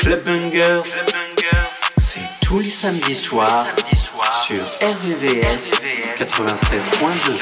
Clubbangers, c'est tous les samedis soirs sur RVVS 96.2.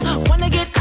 Wanna get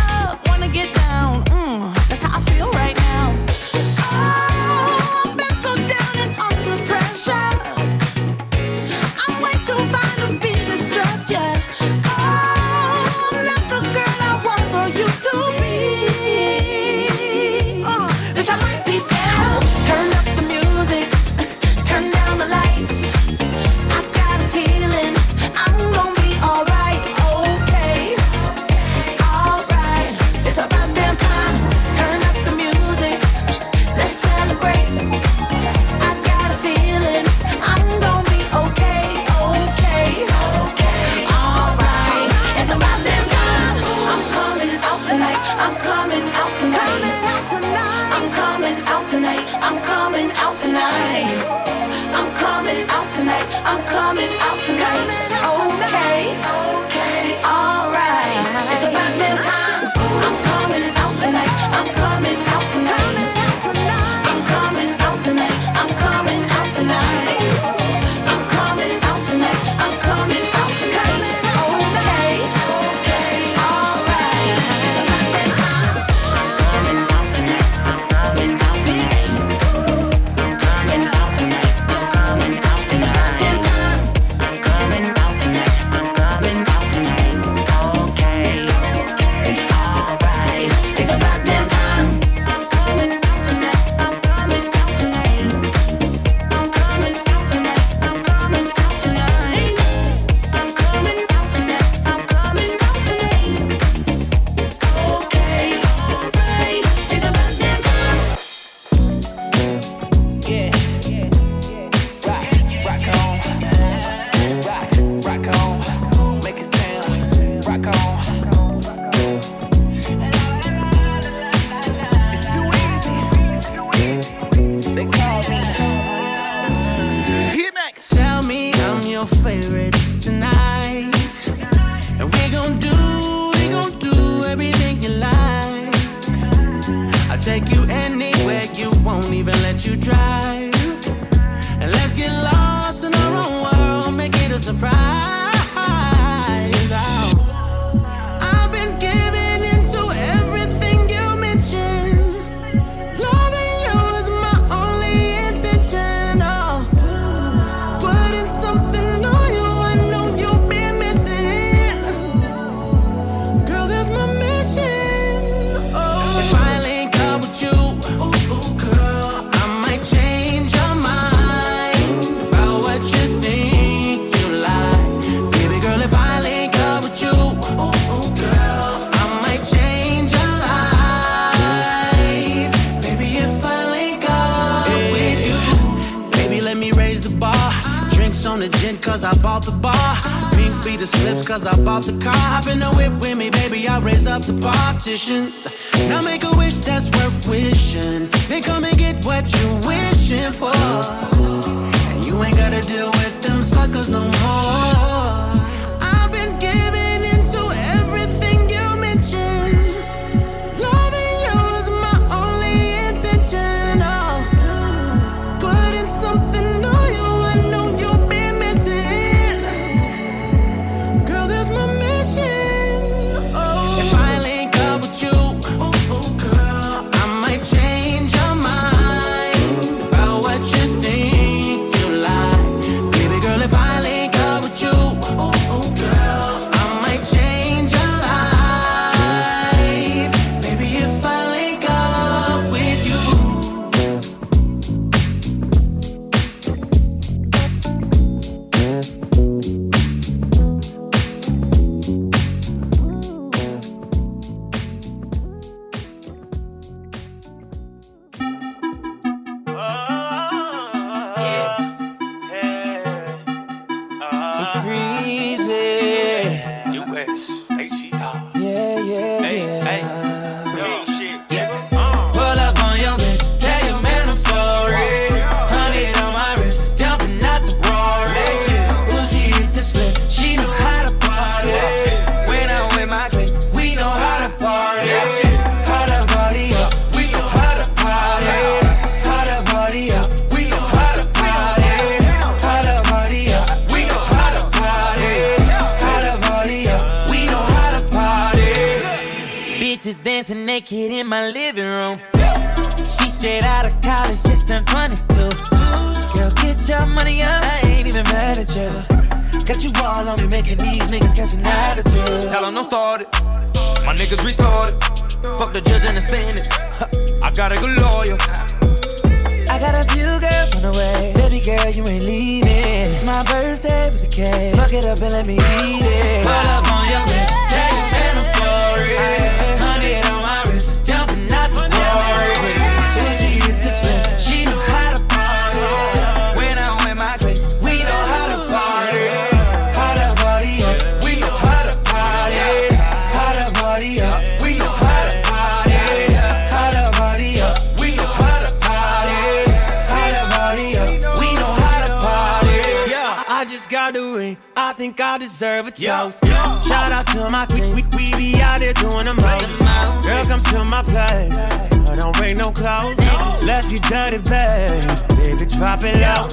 think I deserve a toast. Yeah. Shout out to my team, we, we we be out here doing the most. Girl, come to my place, I don't bring no clothes. Let's get dirty, babe. Baby, drop it low.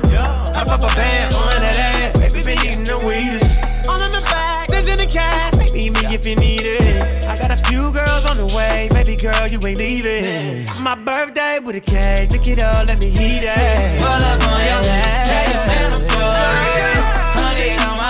I pop a band on that ass, baby, been eating the weedest. All in the back, there's in the cash. Meet me if you need it. I got a few girls on the way, baby girl, you ain't leaving. It's my birthday with a cake, look it up, let me eat it. Pull up on your ass, your man I'm sorry. like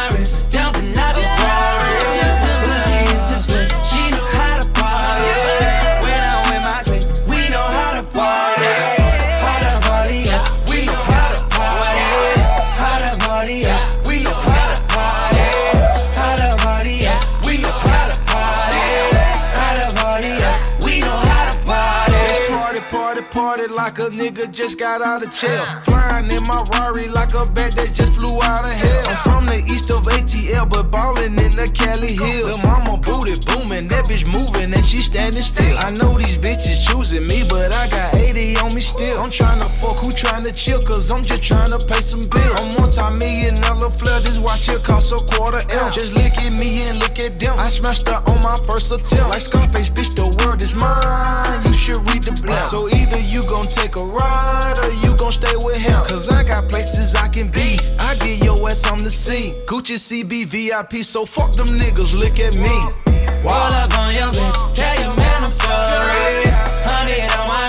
a nigga just got out of jail. Flying in my Rari like a bat that just flew out of hell. I'm from the east of ATL, but ballin' in the Cali Hills. The mama booty booming, that bitch moving and she standing still. I know these bitches choosing me, but I got 80 on me still. I'm tryna fuck who tryna chill, cause I'm just tryna pay some bills. I'm multi-million dollar flare, this watch here cost a quarter M. Just look at me and look at them. I smashed her on my first attempt. Like Scarface, bitch, the world is mine. You should read the blunt. So either you gon' take a ride or you gon' stay with him. Cause I got places I can be. I get your ass on the sea. Gucci CB VIP, so fuck them niggas, look at me. Roll up on your bitch, tell your man I'm sorry. Honey on my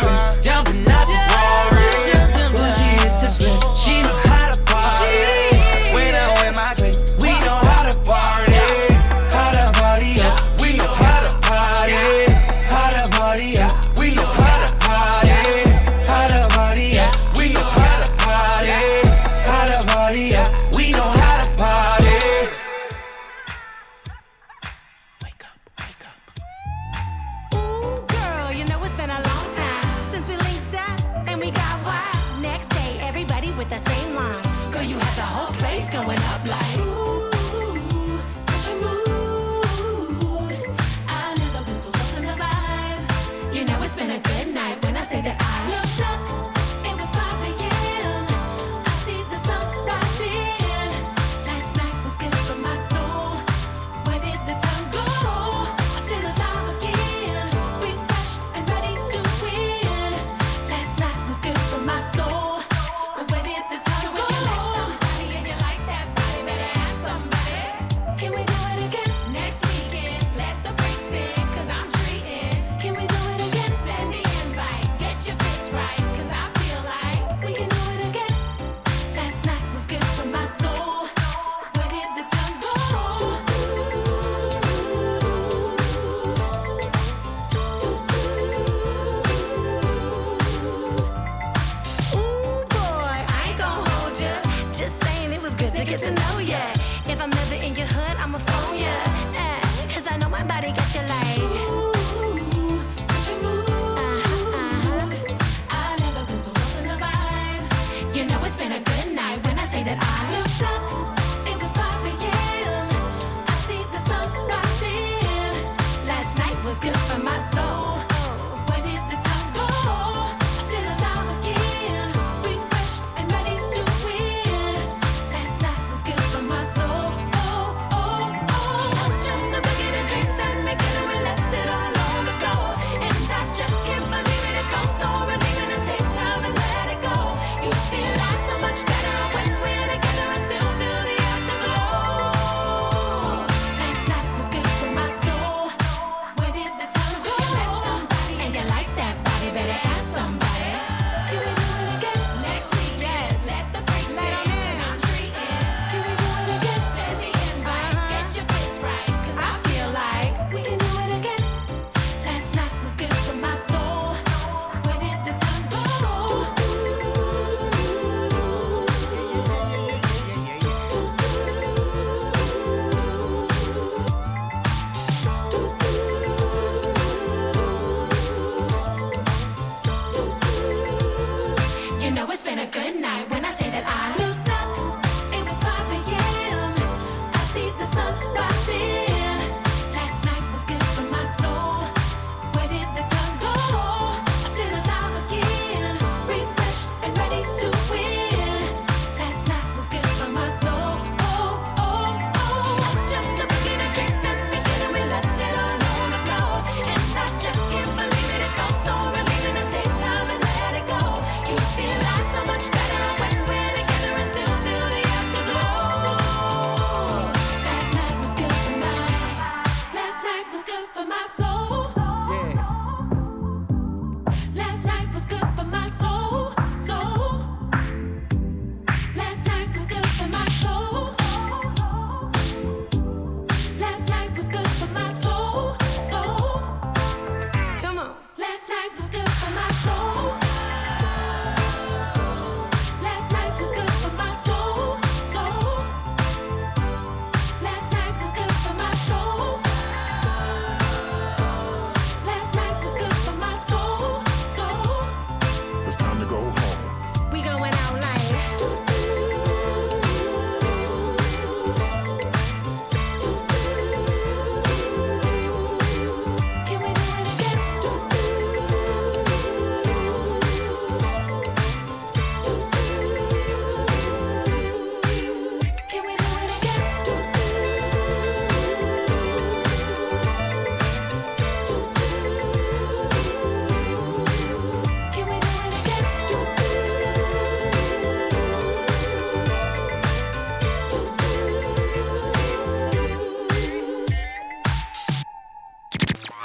my soul.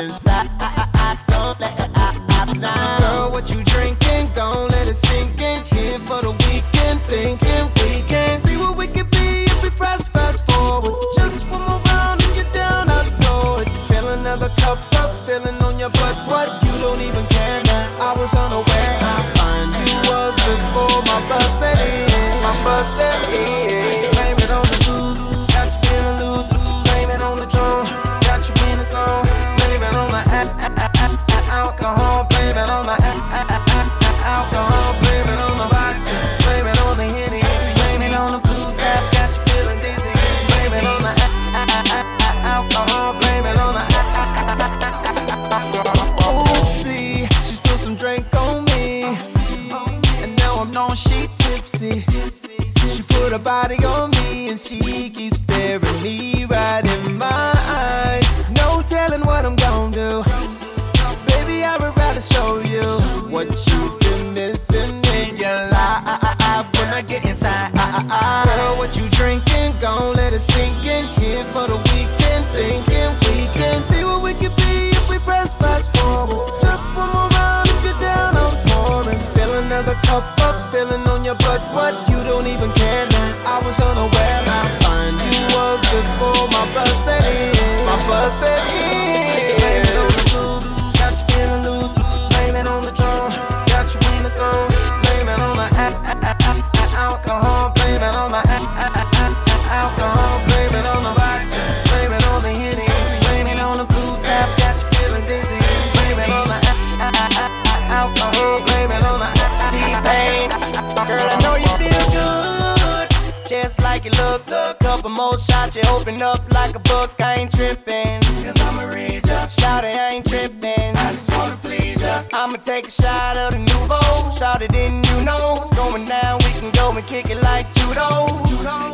inside. like it look. Couple more shots, you open up like a book. I ain't tripping. Cause I'ma read ya. Shout it, I ain't tripping. I just wanna please ya. I'ma take a shot of the nouveau. Shout it, didn't you know? What's going down? We can go and kick it like judo.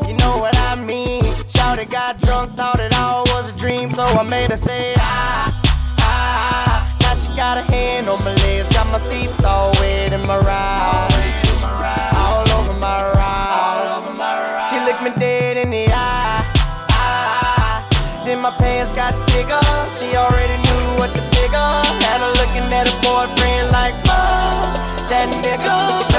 You know what I mean? Shout it, got drunk, thought it all was a dream. So I made her say, ah, ah. ah, ah. Now she got a hand on my legs. Got my seats all wet in my ride. looked me dead in the eye. Ah, then my pants got bigger. She already knew what the bigger. Had her looking at her boyfriend like, oh, that nigga.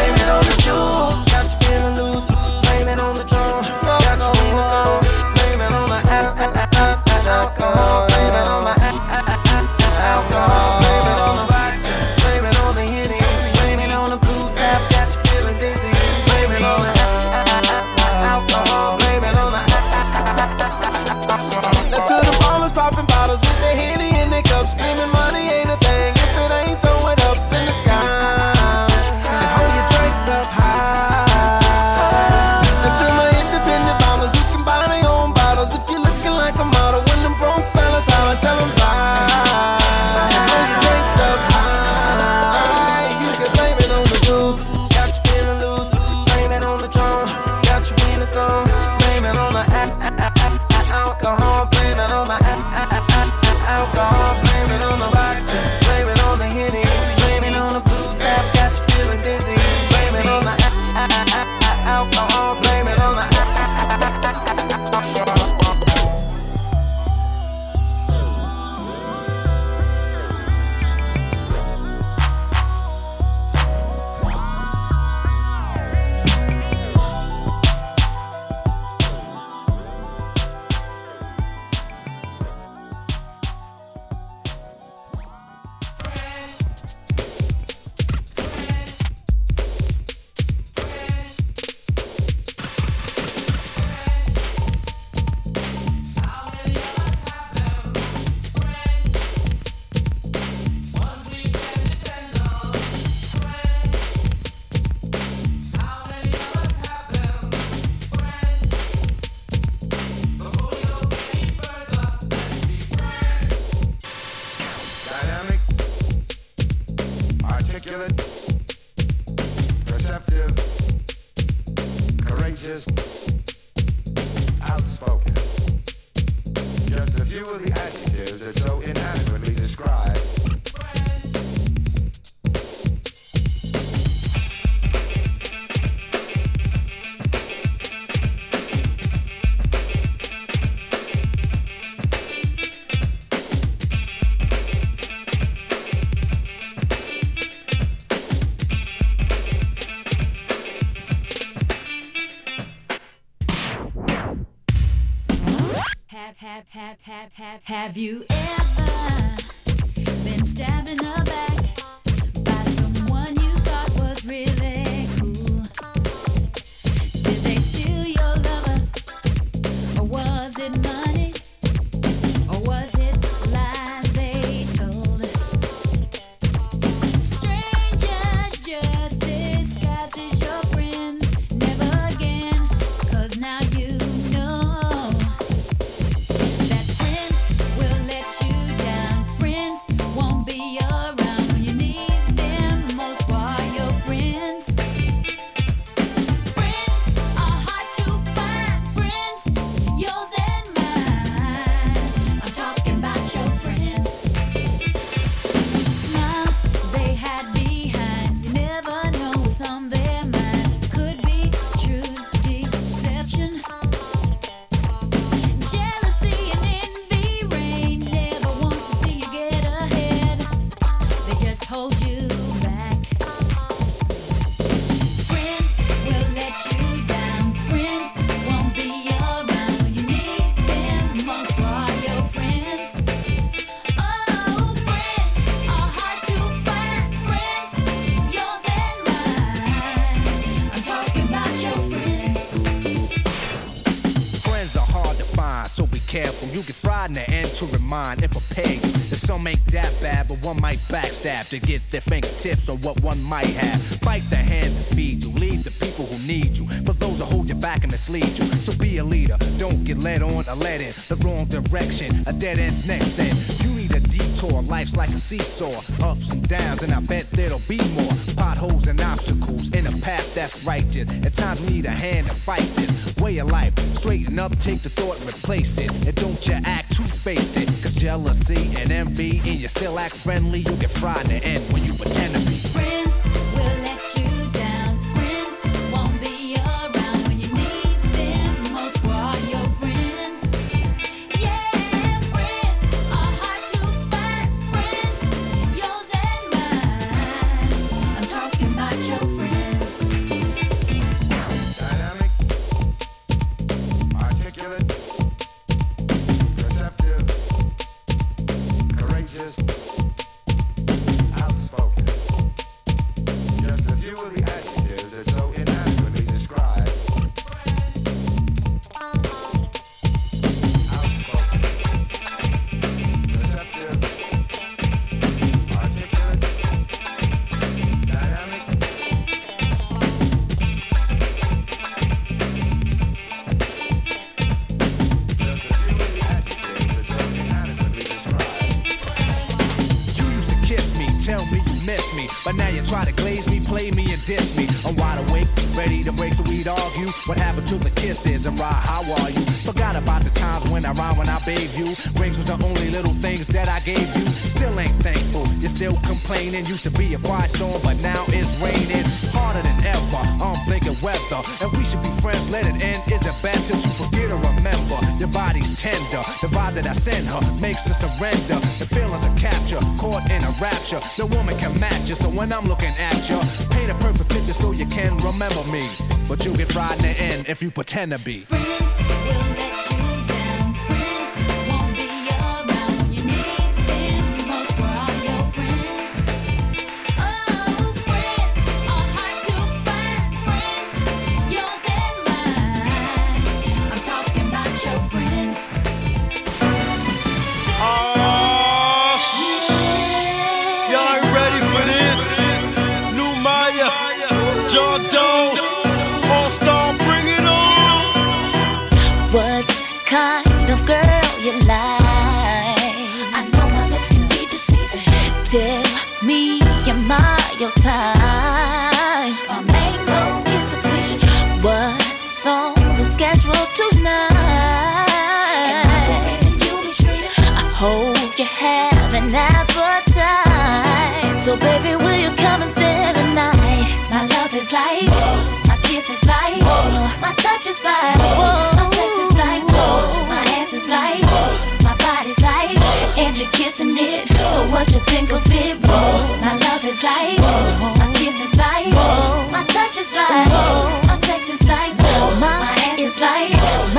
have, have, have, have you ever? Remind and prepare you. That some ain't that bad, but one might backstab to get their fingertips on what one might have. Fight the hand that feed you, lead the people who need you. For those who hold you back and mislead you. So be a leader, don't get led on or led in the wrong direction. A dead end's next then. You need a detour, life's like a seesaw. Ups and downs, and I bet there'll be more. Potholes and obstacles in a path that's righteous. At times we need a hand to fight this way of life. Straighten up, take the thought and replace it. And don't you act two-faced it. Jealousy and envy, and you still act friendly, you'll get fried in the end when you pretend to be. A rapture. No woman can match you, so when I'm looking at you, paint a perfect picture so you can remember me. But you'll get fried in the end if you pretend to be. I'm Tell me, am I your type? My main goal is to you. What's on the schedule tonight? And I hope you have an appetite. So, baby, will you come and spend the night? My love is like, my kiss is like, my touch is like, my you're kissing it. So, what you think of it? My love is like, my kiss is like, my touch is like, my sex is like, my ass is like, my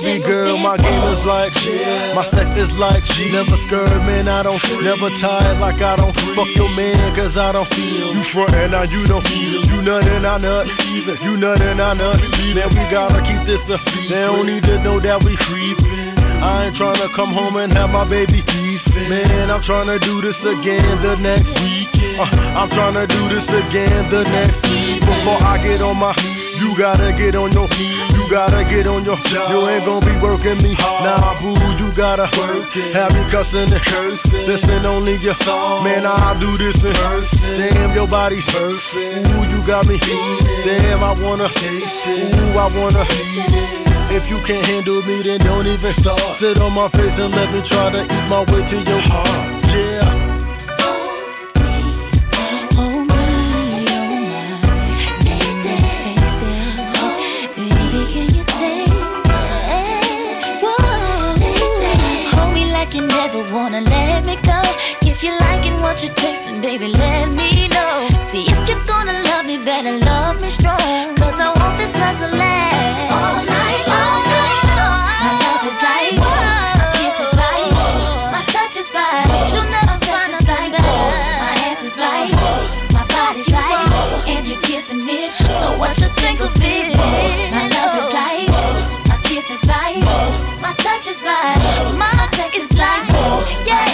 Baby girl, my game is like, my sex is like, never scared, man. I don't, never tired like I don't fuck your man, cause I don't feel you front and now you don't, you nut and I nut, you nut and I nut. Man, we gotta keep this a, secret. they don't need to know that we creepin'. I ain't tryna come home and have my baby beefing. Man, I'm tryna do this again the next week. Uh, I'm tryna do this again the next week. Before I get on my, you gotta get on your, knees. you gotta get on your. job. You ain't gonna be working me. Nah, boo, you gotta have me cussing and cursing. Listen only your song. Man, I'll do this and damn your body's first. Ooh, you got me. Damn, I wanna. taste it. Ooh, I wanna. If you can't handle me, then don't even start. Sit on my face and let me try to eat my way to your heart. Yeah. What you're tasting, baby, let me know. See if you're gonna love me, better love me strong. Cause I want this love to last. All night long. My love is like, my kiss is like, my touch is like, you'll never find a like My ass is like, my body's like, and you're kissing it. So what you think of it? My love is like, my kiss is like, my touch is like, my sex is like, yeah,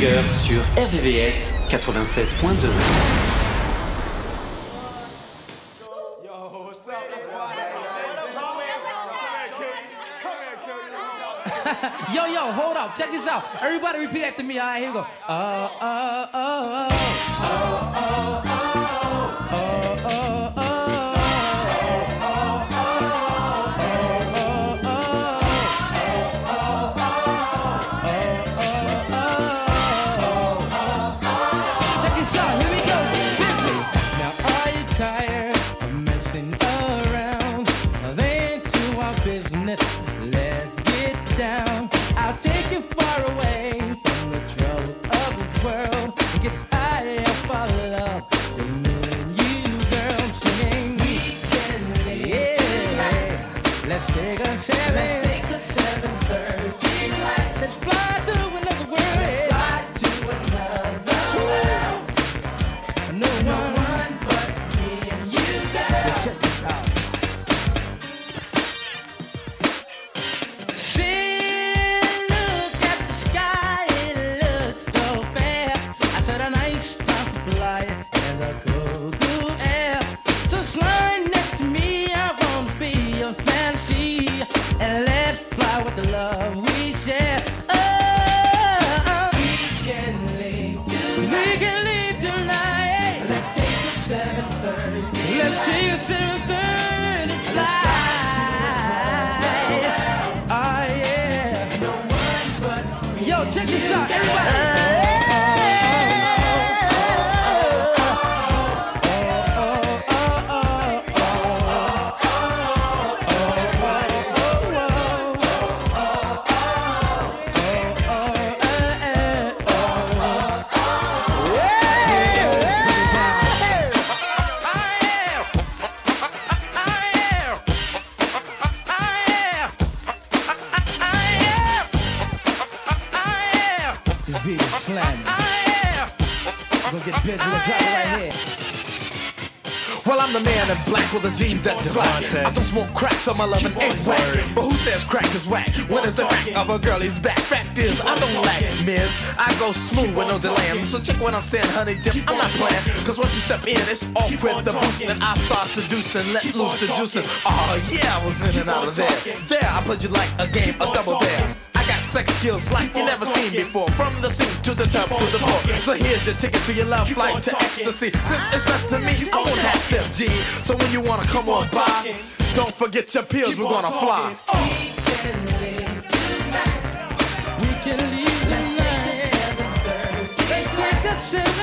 sur RVVS 96.2. yo, yo, hold up. Check this out. Everybody repeat after me. All right, here we go. Well, I'm the man in black with the jeans that slack. I don't smoke crack, so my loving ain't whack. But who says crack is whack? When is the crack of a girlie's back? Fact is, I don't lack, miss. I go smooth with no delay. So check what I'm saying, honey dip. I'm not playing. Cause once you step in, it's off with the boost. And I start seducing, let loose the juicing. Oh, yeah, I was in and out of there. There, I played you like a game, a double dare. Sex skills like you never seen before. From the sink to the top to the floor. So here's your ticket to your love flight to ecstasy. Since it's up to me, I won't have step G. So when you wanna come on by, don't forget your pills, we're gonna fly. We can leave tonight. Let's take a seven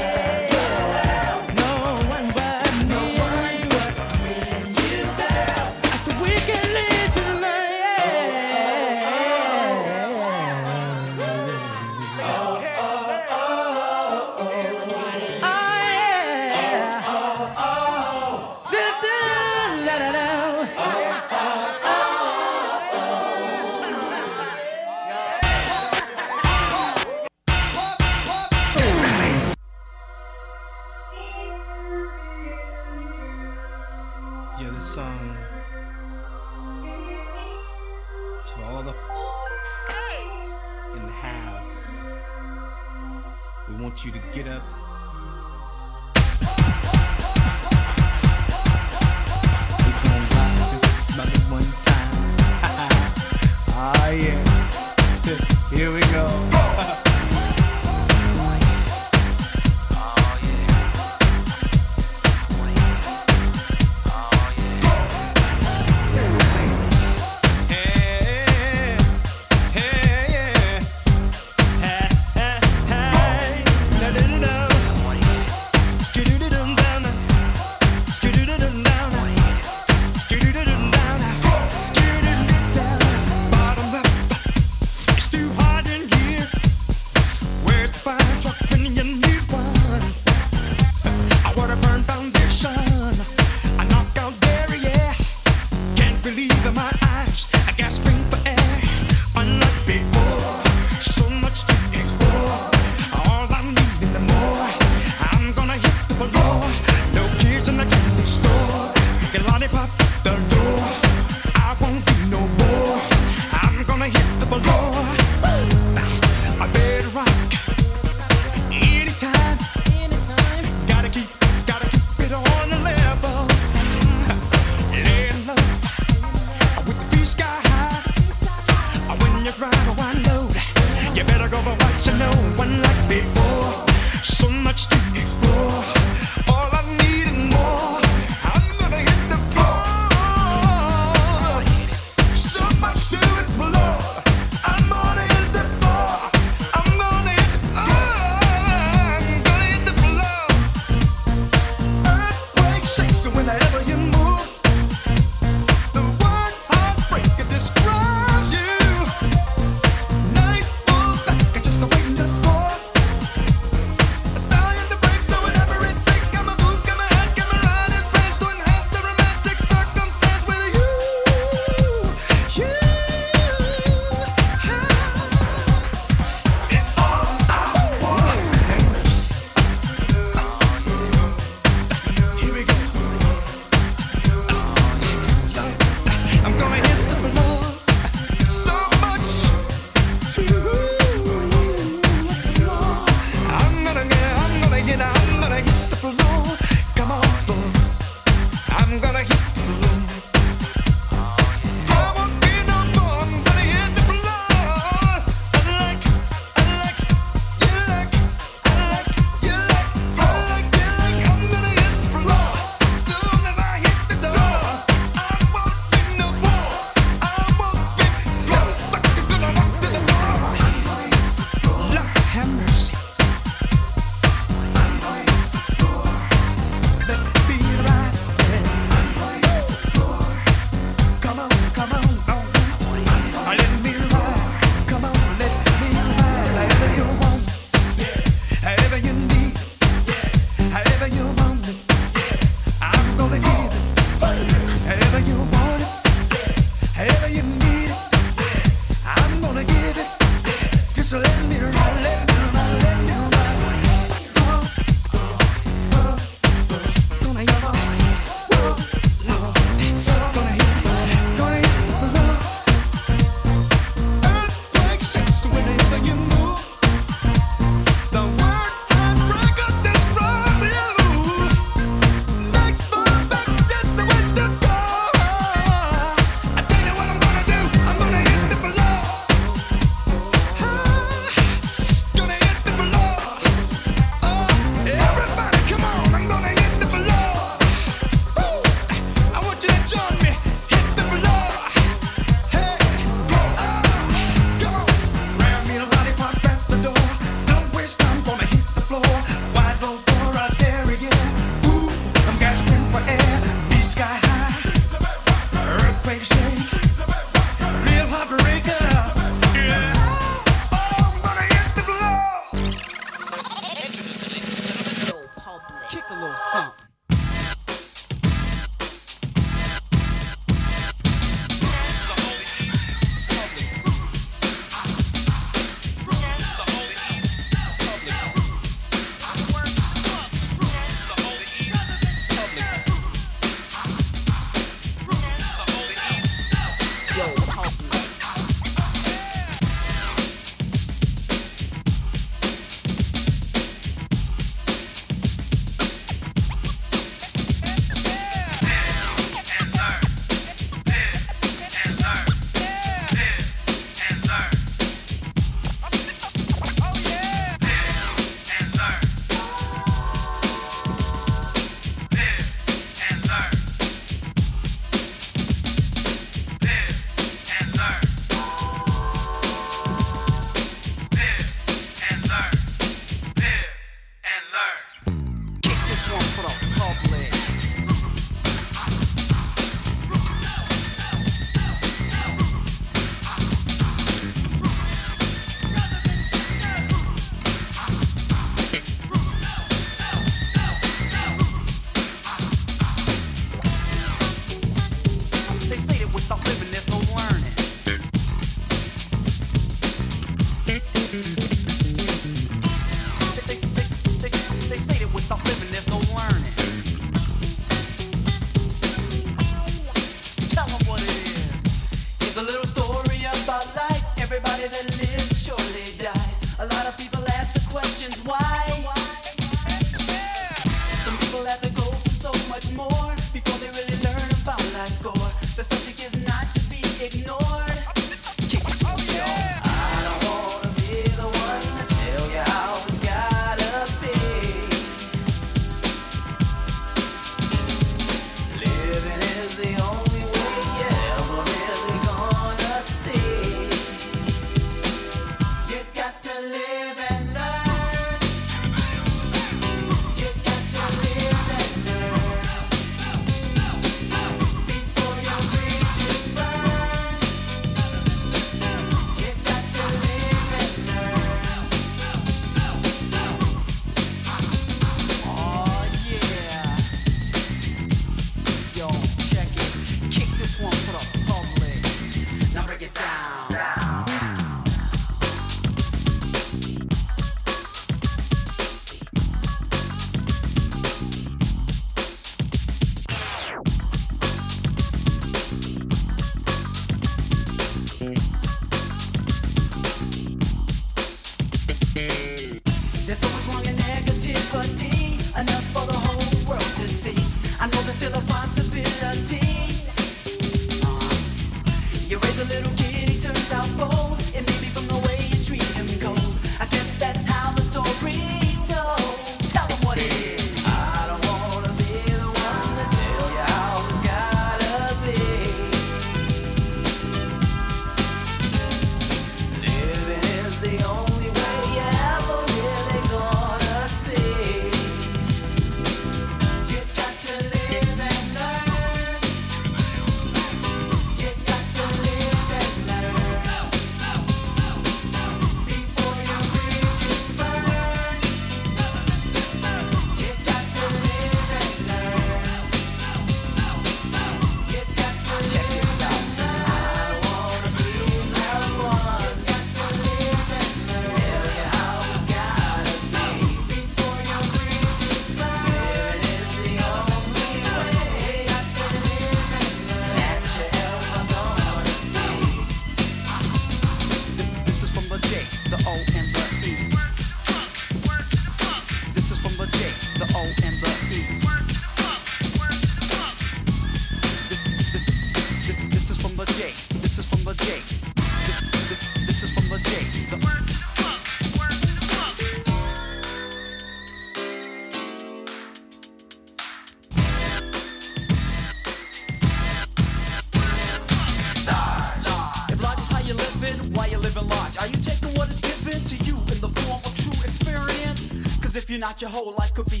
You're not, your whole life could be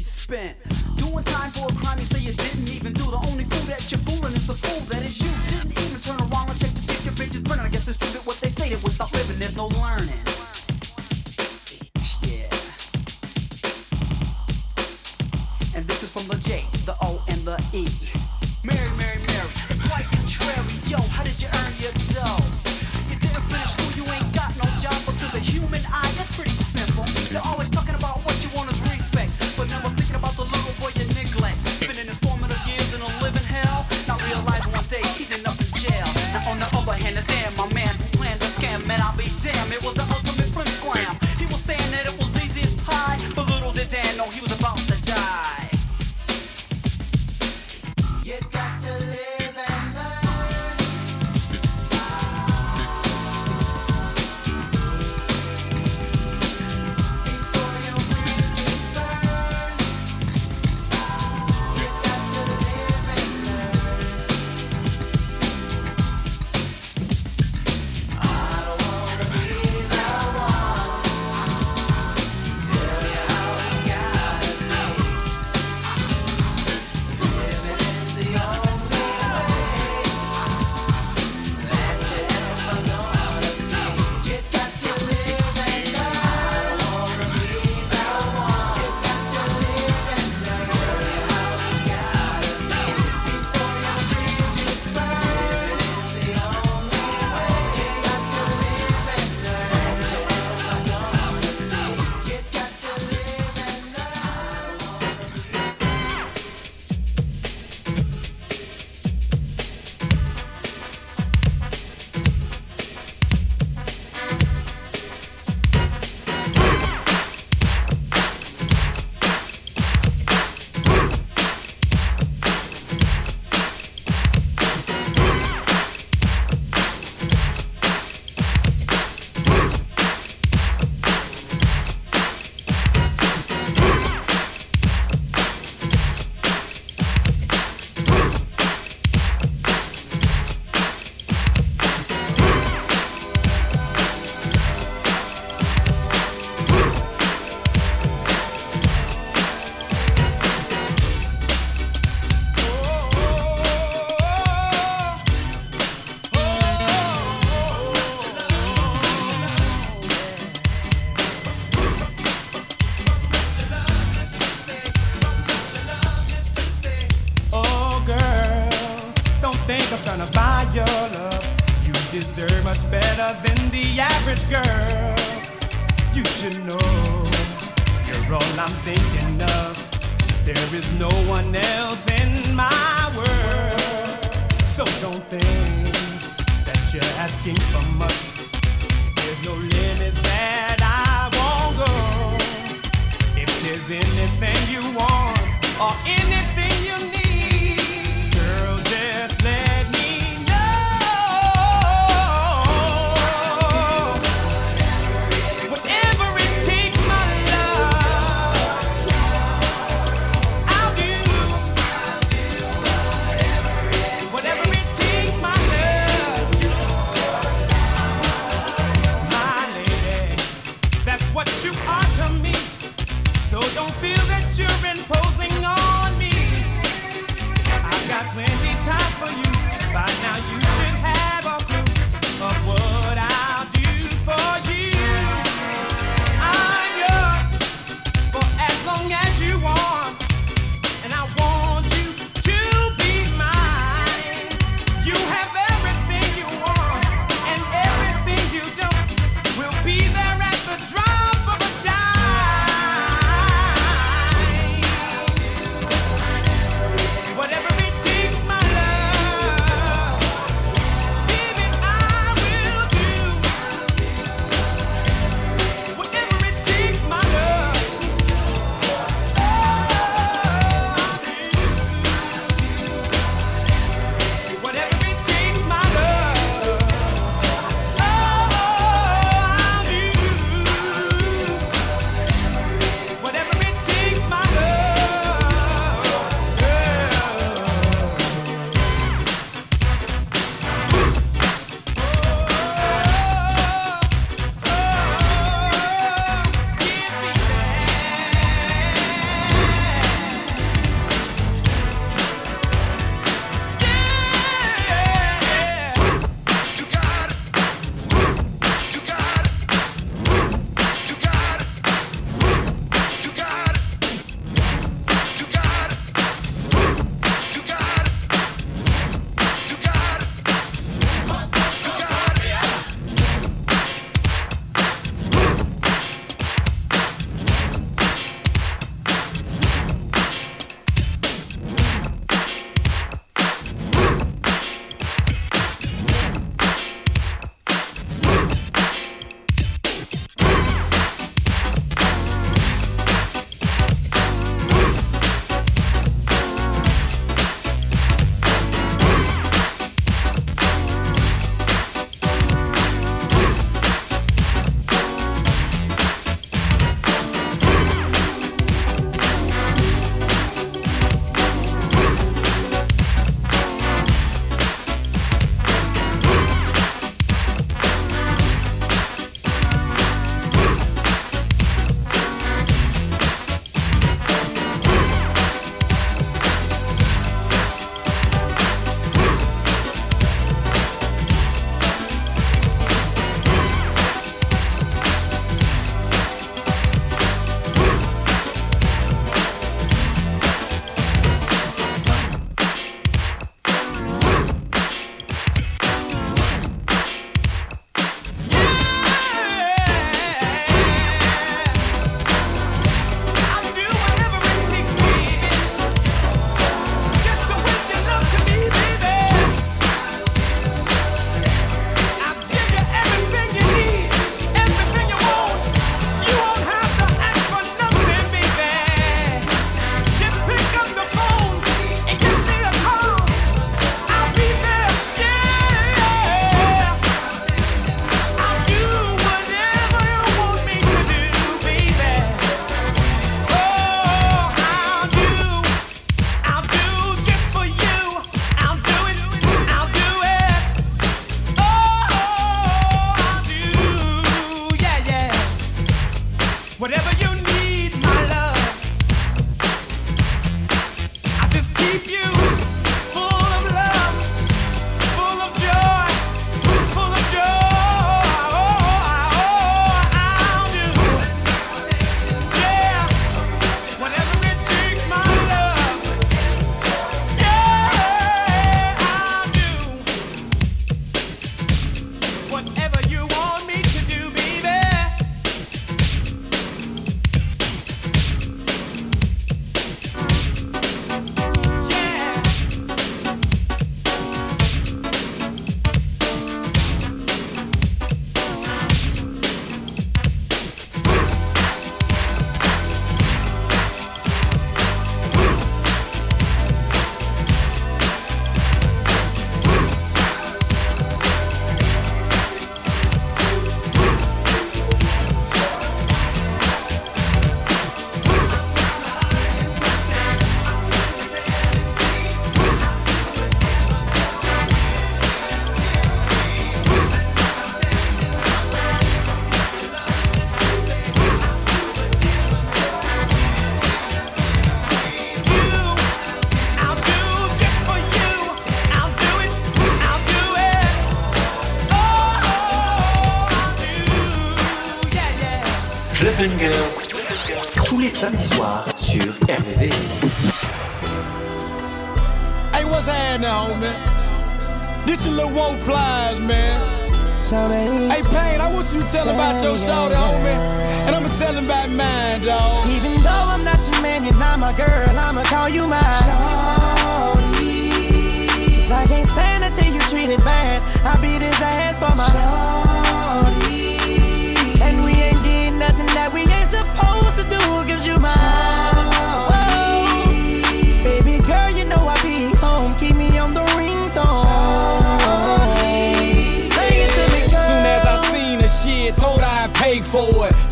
it was the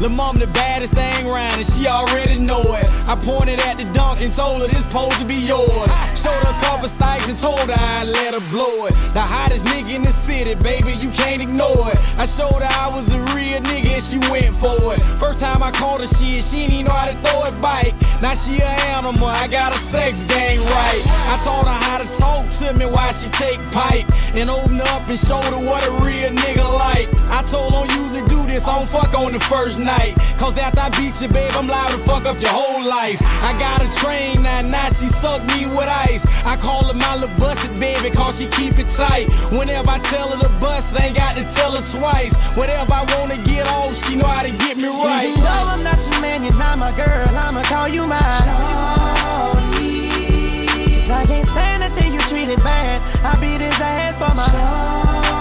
Lil' mom the baddest thing round and she already know it. I pointed at the dunk and told her this supposed to be yours. Showed her a couple stikes and told her I'd let her blow it. The hottest nigga in the city, baby, you can't ignore it. I showed her I was a real nigga and she went for it. First time I called her shit, she didn't even know how to throw it bike. Now she an animal, I got a sex game right. I taught her how to talk to me while she take pipe. And open up and show her what a real nigga like. I told her usually do this, I don't fuck on the first night. Cause after I beat you, babe, I'm liable to fuck up your whole life. I got a train now, now she suck me with ice. I call her my little busted baby, cause she keep it tight. Whenever I tell her to bust, I ain't got to tell her twice. Whatever I wanna get off, she know how to get me right. Even though I'm not your man, you're not my girl, I'ma call you shorty. Cause I can't stand to see you treated bad. I beat his ass for my shorty.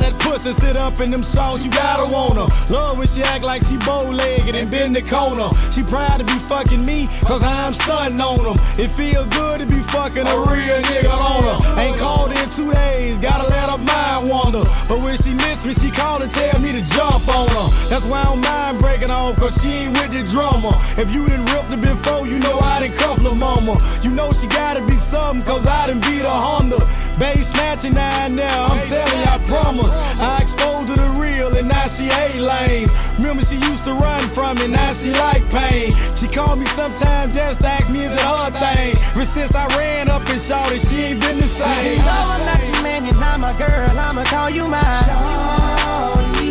That pussy sit up in them songs, you gotta want her. Love when she act like she bow legged and bend the corner. She proud to be fucking me cause I'm stunting on them. It feel good to be fucking a real nigga on her. Ain't called in two days, gotta let her mind wander. But when she miss me, she call and tell me to jump on her. That's why I don't mind breaking off cause she ain't with the drummer. If you done ripped her before, you know I done cuffed her mama. You know she gotta be something cause I done beat a Honda. Bass snatching nine now, I'm telling you, I promise. I exposed her to real and now she hate lame. Remember she used to run from me, now she like pain. She called me sometimes just to ask me is it her thing. But since I ran up and shot it, she ain't been the same. Though I'm not your man, you're not my girl, I'ma call you my shorty.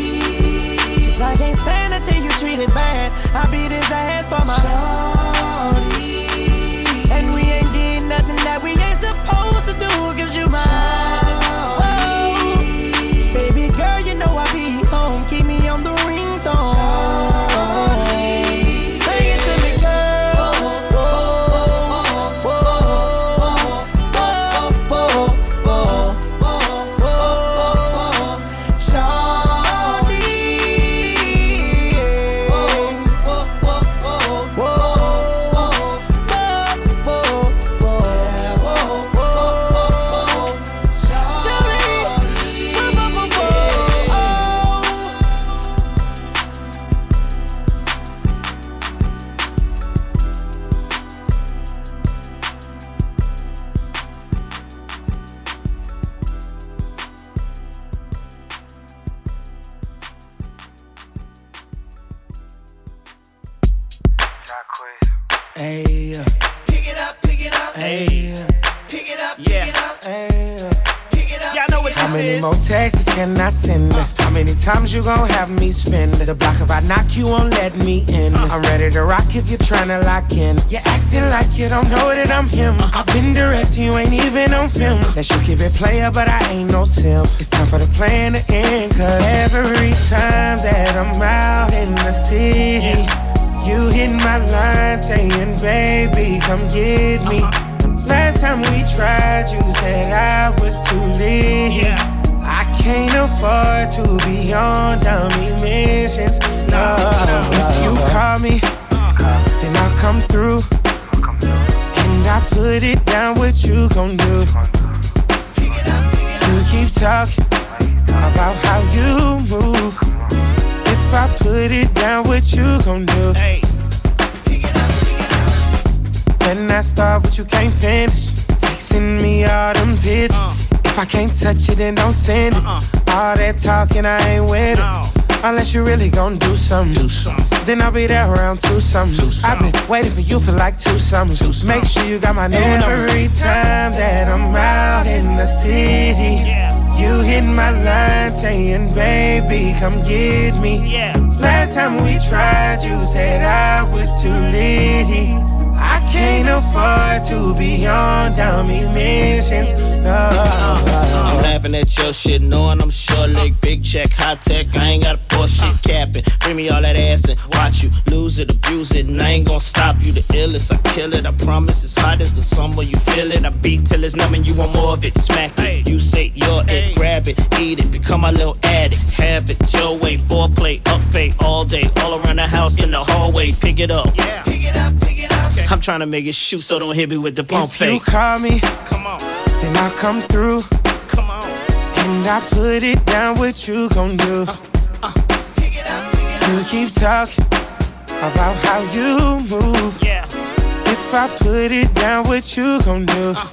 Cause I can't stand to see you treated bad. I beat his ass for my shorty. And we ain't did nothing that we to you're tryna lock in. You're acting like you don't know that I'm him. Uh-huh. I've been direct, you ain't even on film. That you keep it player, but I ain't no sim. It's time for the plan to end, cause every time that I'm out in the city, you hit my line saying, baby, come get me. Uh-huh. Last time we tried, you said I was too late. I can't afford to be on dummy missions. No, if you call me, then I'll come through. And I put it down, what you gon' do? You keep talking about how you move. If I put it down, what you gon' do? When I start, but you can't finish. Texting me all them pictures. Uh. If I can't touch it, then don't send it. Uh-uh. All that talking, I ain't with it. Unless you really gon' do something. Do something. Then I'll be there around two something. I've been waiting for you for like two summers. Make sure you got my new number. Every time that I'm out in the city, you hit my line saying, baby, come get me. Yeah. Last time we tried, you said I was too litty. I can't afford to be on dummy missions. No. I'm laughing at your shit, knowing I'm short leg, big check, high tech. I ain't got a force shit capping. Bring me all that ass and watch you lose it, abuse it, and I ain't gonna stop you. The illest, I kill it. I promise it's hot as the summer. You feel it. I beat till it's numb and you want more of it. Smack it. You say you're it, grab it, eat it, become my little addict. Have it your way, foreplay, up fade all day, all around the house, in the hallway. Pick it up. Yeah. Pick it up, pick it up. I'm trying to make it shoot, so don't hit me with the pump If you call me, Come on, then I come through. come on. And I put it down, what you gon' do? i pick it up You keep talking about how you move. Yeah. If I put it down, what you gon' do? Uh,